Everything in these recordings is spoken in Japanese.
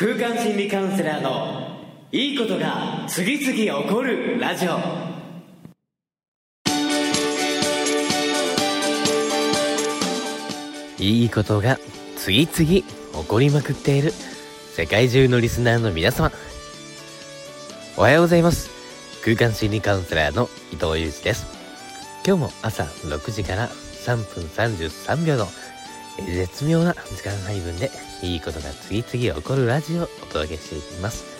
空間心理カウンセラーのいいことが次々起こるラジオ。いいことが次々起こりまくっている世界中のリスナーの皆様。おはようございます。空間心理カウンセラーの伊藤裕二です。今日も朝6時から3分33秒の絶妙な時間配分でいいことが次々起こるラジオをお届けしていきます。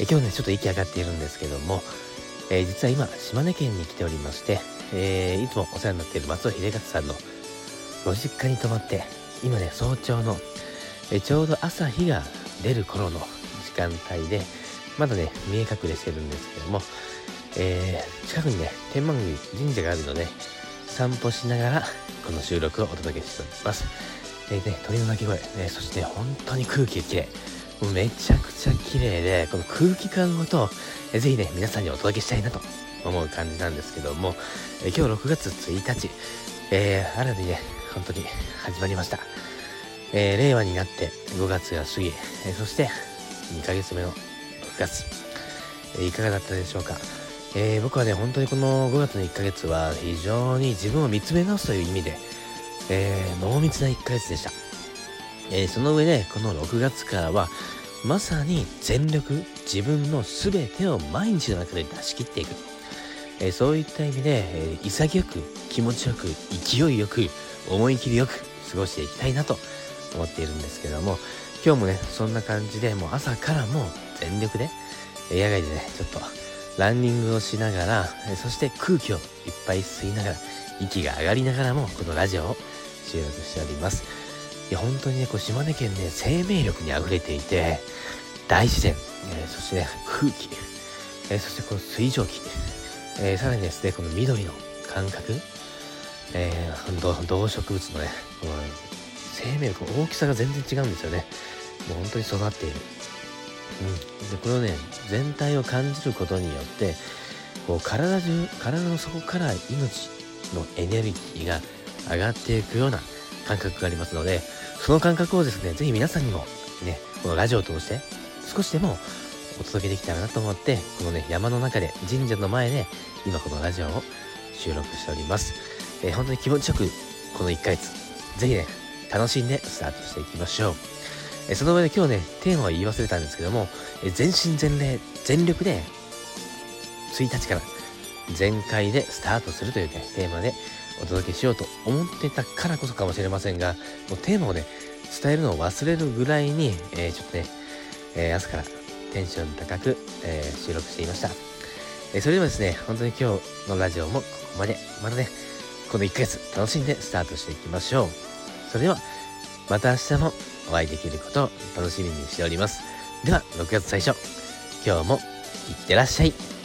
え今日ねちょっと息上がっているんですけども、えー、実は今島根県に来ておりまして、えー、いつもお世話になっている松尾秀勝さんのご実家に泊まって今ね早朝の、えちょうど朝日が出る頃の時間帯でまだね見え隠れしてるんですけども、えー、近くにね天満宮神社があるので散歩しながらこの収録をお届けしております。でね鳥の鳴き声、ね、そして本当に空気が綺麗。もうめちゃくちゃ綺麗でこの空気感ごとえぜひね皆さんにお届けしたいなと思う感じなんですけどもえ今日6月1日。えー、新たにね本当に始まりました、えー、令和になって5月が過ぎ、えー、そして2ヶ月目の6月、えいかがだったでしょうか？えー、僕はね、本当にこの5月の1ヶ月は非常に自分を見つめ直すという意味で、えー、濃密な1ヶ月でした。えー、その上で、この6月からは、まさに全力、自分の全てを毎日の中で出し切っていく。えそういった意味で、え潔く、気持ちよく、勢いよく、思い切りよく過ごしていきたいなと思っているんですけども、今日もね、そんな感じで、もう朝からもう全力で、野外でね、ちょっと、ランニングをしながら、そして空気をいっぱい吸いながら、息が上がりながらも、このラジオを収録しております。いや、本当にね、こう島根県ね、生命力に溢れていて、大自然、えー、そしてね、空気、えー、そしてこの水蒸気、えー、さらにですね、この緑の感覚、えー、動植物のね、この生命力、大きさが全然違うんですよね。もう本当に育っている。うん、でこれをね全体を感じることによってこう体中体の底から命のエネルギーが上がっていくような感覚がありますのでその感覚をですね是非皆さんにもねこのラジオを通して少しでもお届けできたらなと思ってこのね山の中で神社の前で今このラジオを収録しております、えー、本当に気持ちよくこの1ヶ月是非ね楽しんでスタートしていきましょう。えその上で今日ね、テーマは言い忘れたんですけども、え全身全霊、全力で、1日から全開でスタートするというね、テーマでお届けしようと思ってたからこそかもしれませんが、もうテーマをね、伝えるのを忘れるぐらいに、えー、ちょっとね、えー、朝からテンション高く、えー、収録していました。えそれではですね、本当に今日のラジオもここまで、またね、この1ヶ月楽しんでスタートしていきましょう。それでは、また明日もお会いできることを楽しみにしております。では、6月最初、今日もいってらっしゃい。